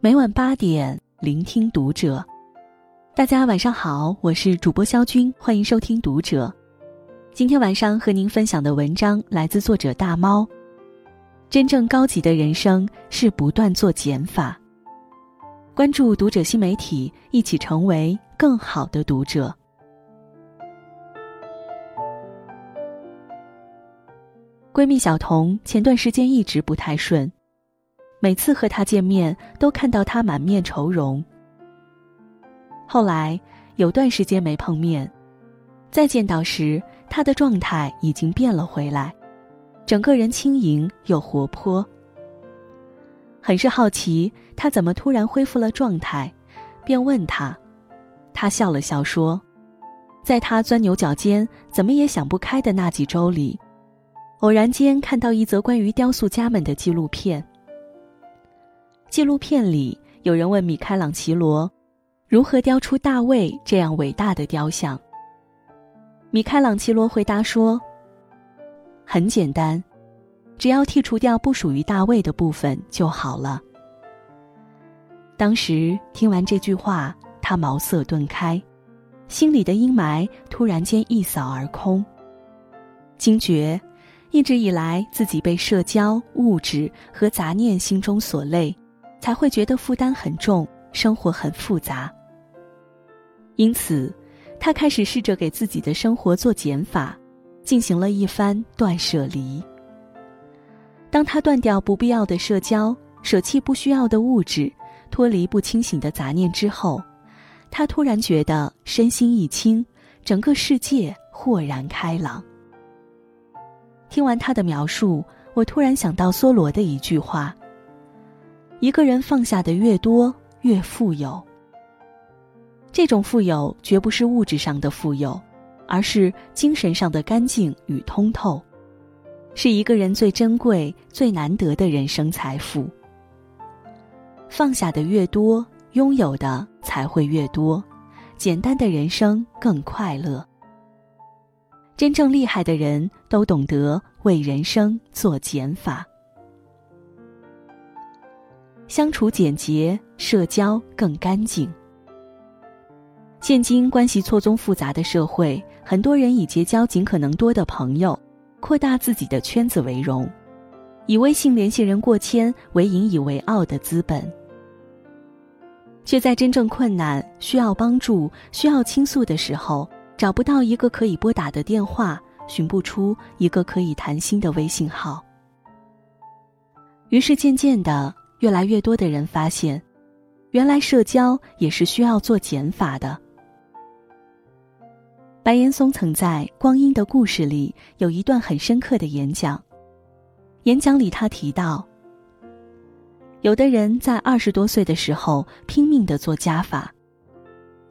每晚八点，聆听读者。大家晚上好，我是主播肖军，欢迎收听读者。今天晚上和您分享的文章来自作者大猫。真正高级的人生是不断做减法。关注读者新媒体，一起成为更好的读者。闺蜜小童前段时间一直不太顺，每次和他见面都看到他满面愁容。后来有段时间没碰面，再见到时，他的状态已经变了回来，整个人轻盈又活泼。很是好奇他怎么突然恢复了状态，便问他。他笑了笑说：“在他钻牛角尖、怎么也想不开的那几周里。”偶然间看到一则关于雕塑家们的纪录片。纪录片里有人问米开朗琪罗，如何雕出大卫这样伟大的雕像。米开朗琪罗回答说：“很简单，只要剔除掉不属于大卫的部分就好了。”当时听完这句话，他茅塞顿开，心里的阴霾突然间一扫而空，惊觉。一直以来，自己被社交、物质和杂念心中所累，才会觉得负担很重，生活很复杂。因此，他开始试着给自己的生活做减法，进行了一番断舍离。当他断掉不必要的社交，舍弃不需要的物质，脱离不清醒的杂念之后，他突然觉得身心一轻，整个世界豁然开朗。听完他的描述，我突然想到梭罗的一句话：“一个人放下的越多，越富有。”这种富有绝不是物质上的富有，而是精神上的干净与通透，是一个人最珍贵、最难得的人生财富。放下的越多，拥有的才会越多，简单的人生更快乐。真正厉害的人都懂得为人生做减法，相处简洁，社交更干净。现今关系错综复杂的社会，很多人以结交尽可能多的朋友，扩大自己的圈子为荣，以微信联系人过千为引以为傲的资本，却在真正困难、需要帮助、需要倾诉的时候。找不到一个可以拨打的电话，寻不出一个可以谈心的微信号。于是渐渐的，越来越多的人发现，原来社交也是需要做减法的。白岩松曾在《光阴的故事》里有一段很深刻的演讲，演讲里他提到，有的人在二十多岁的时候拼命的做加法。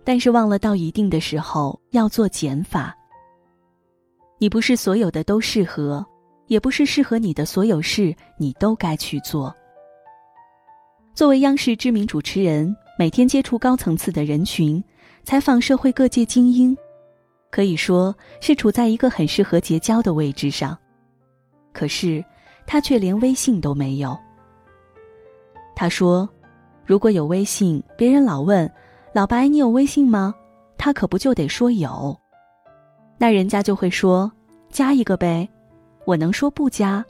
但是忘了到一定的时候要做减法。你不是所有的都适合，也不是适合你的所有事你都该去做。作为央视知名主持人，每天接触高层次的人群，采访社会各界精英，可以说是处在一个很适合结交的位置上。可是他却连微信都没有。他说：“如果有微信，别人老问。”老白，你有微信吗？他可不就得说有，那人家就会说加一个呗。我能说不加？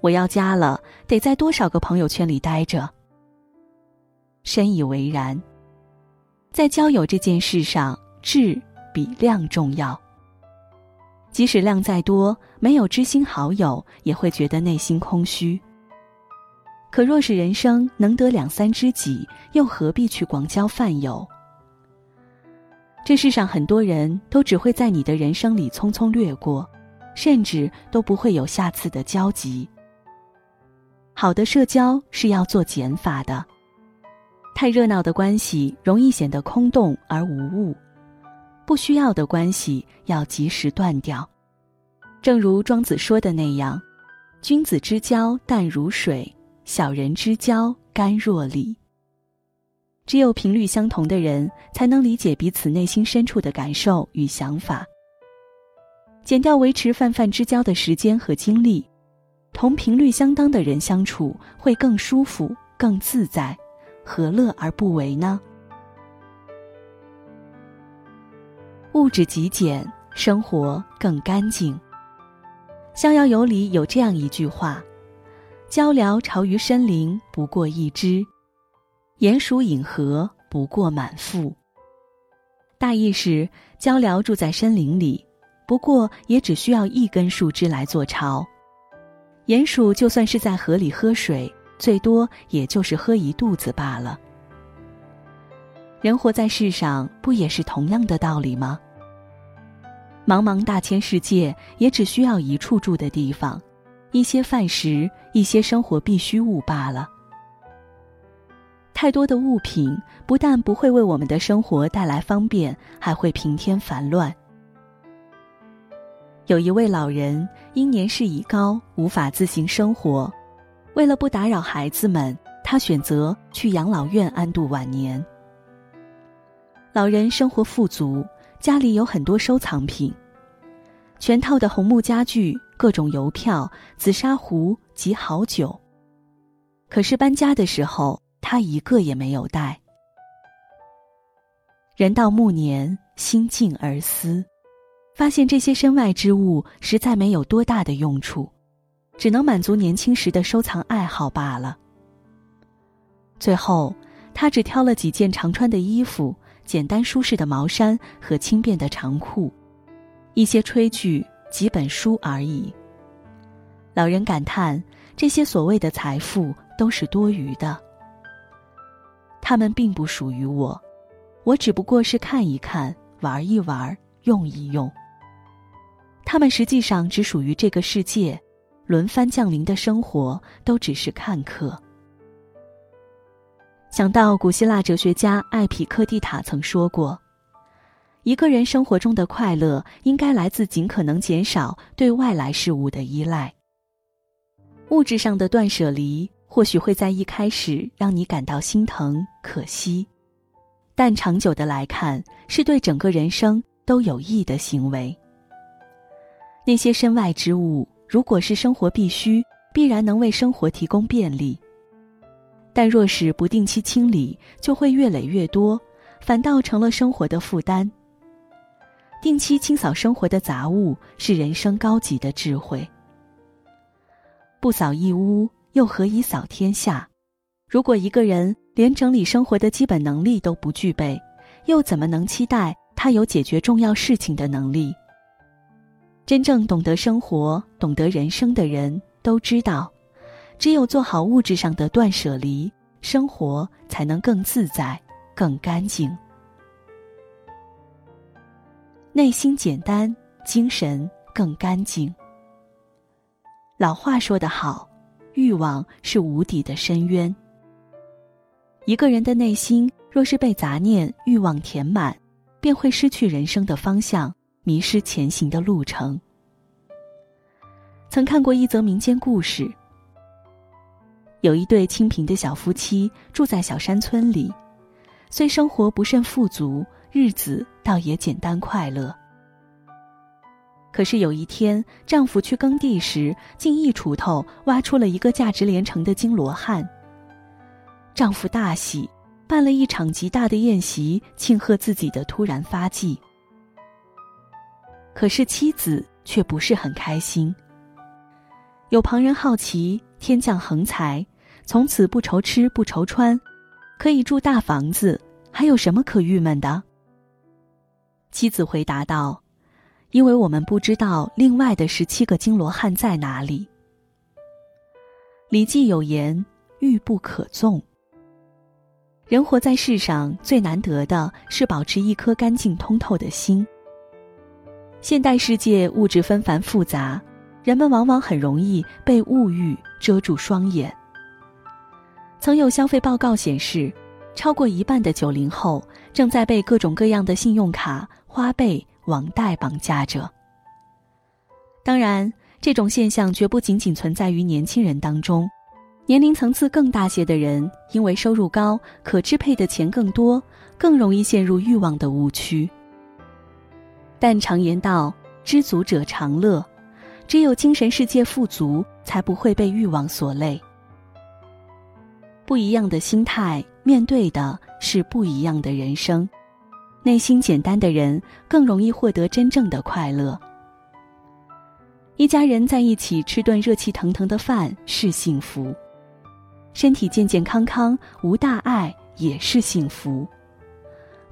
我要加了，得在多少个朋友圈里待着？深以为然。在交友这件事上，质比量重要。即使量再多，没有知心好友，也会觉得内心空虚。可若是人生能得两三知己，又何必去广交泛友？这世上很多人都只会在你的人生里匆匆掠过，甚至都不会有下次的交集。好的社交是要做减法的，太热闹的关系容易显得空洞而无物，不需要的关系要及时断掉。正如庄子说的那样：“君子之交淡如水。”小人之交甘若醴。只有频率相同的人，才能理解彼此内心深处的感受与想法。减掉维持泛泛之交的时间和精力，同频率相当的人相处会更舒服、更自在，何乐而不为呢？物质极简，生活更干净。《逍遥游》里有这样一句话：“鹪鹩巢于深林，不过一枝；鼹鼠饮河，不过满腹。”大意是，鹪鹩住在森林里，不过也只需要一根树枝来做巢；鼹鼠就算是在河里喝水，最多也就是喝一肚子罢了。人活在世上，不也是同样的道理吗？茫茫大千世界，也只需要一处住的地方，一些饭食，一些生活必需物罢了。太多的物品不但不会为我们的生活带来方便，还会平添烦乱。有一位老人因年事已高，无法自行生活，为了不打扰孩子们，他选择去养老院安度晚年。老人生活富足。家里有很多收藏品，全套的红木家具、各种邮票、紫砂壶及好酒。可是搬家的时候，他一个也没有带。人到暮年，心静而思，发现这些身外之物实在没有多大的用处，只能满足年轻时的收藏爱好罢了。最后，他只挑了几件常穿的衣服。简单舒适的毛衫和轻便的长裤，一些炊具、几本书而已。老人感叹：这些所谓的财富都是多余的，他们并不属于我，我只不过是看一看、玩一玩、用一用。他们实际上只属于这个世界，轮番降临的生活都只是看客。想到古希腊哲学家艾匹克蒂塔曾说过：“一个人生活中的快乐，应该来自尽可能减少对外来事物的依赖。物质上的断舍离，或许会在一开始让你感到心疼、可惜，但长久的来看，是对整个人生都有益的行为。那些身外之物，如果是生活必须，必然能为生活提供便利。”但若是不定期清理，就会越累越多，反倒成了生活的负担。定期清扫生活的杂物，是人生高级的智慧。不扫一屋，又何以扫天下？如果一个人连整理生活的基本能力都不具备，又怎么能期待他有解决重要事情的能力？真正懂得生活、懂得人生的人都知道。只有做好物质上的断舍离，生活才能更自在、更干净。内心简单，精神更干净。老话说得好，欲望是无底的深渊。一个人的内心若是被杂念、欲望填满，便会失去人生的方向，迷失前行的路程。曾看过一则民间故事。有一对清贫的小夫妻住在小山村里，虽生活不甚富足，日子倒也简单快乐。可是有一天，丈夫去耕地时，竟一锄头挖出了一个价值连城的金罗汉。丈夫大喜，办了一场极大的宴席，庆贺自己的突然发迹。可是妻子却不是很开心。有旁人好奇，天降横财。从此不愁吃不愁穿，可以住大房子，还有什么可郁闷的？妻子回答道：“因为我们不知道另外的十七个金罗汉在哪里。”《礼记》有言：“欲不可纵。”人活在世上最难得的是保持一颗干净通透的心。现代世界物质纷繁复杂，人们往往很容易被物欲遮住双眼。曾有消费报告显示，超过一半的九零后正在被各种各样的信用卡、花呗、网贷绑架着。当然，这种现象绝不仅仅存在于年轻人当中，年龄层次更大些的人，因为收入高、可支配的钱更多，更容易陷入欲望的误区。但常言道：“知足者常乐”，只有精神世界富足，才不会被欲望所累。不一样的心态，面对的是不一样的人生。内心简单的人更容易获得真正的快乐。一家人在一起吃顿热气腾腾的饭是幸福，身体健健康康无大碍也是幸福。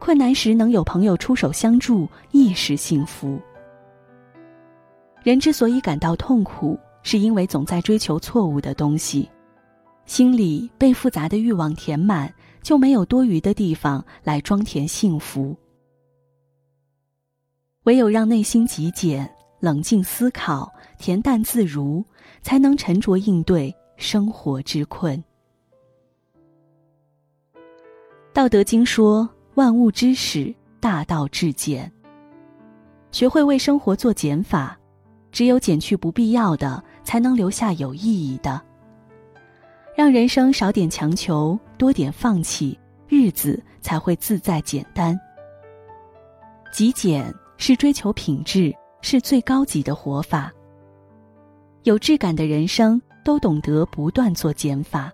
困难时能有朋友出手相助亦是幸福。人之所以感到痛苦，是因为总在追求错误的东西，心里被复杂的欲望填满，就没有多余的地方来装填幸福。唯有让内心极简、冷静思考、恬淡自如，才能沉着应对生活之困。《道德经》说：“万物之始，大道至简。”学会为生活做减法，只有减去不必要的，才能留下有意义的。让人生少点强求，多点放弃，日子才会自在简单。极简。是追求品质，是最高级的活法。有质感的人生，都懂得不断做减法。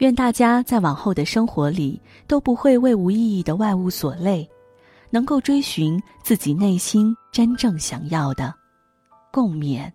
愿大家在往后的生活里，都不会为无意义的外物所累，能够追寻自己内心真正想要的，共勉。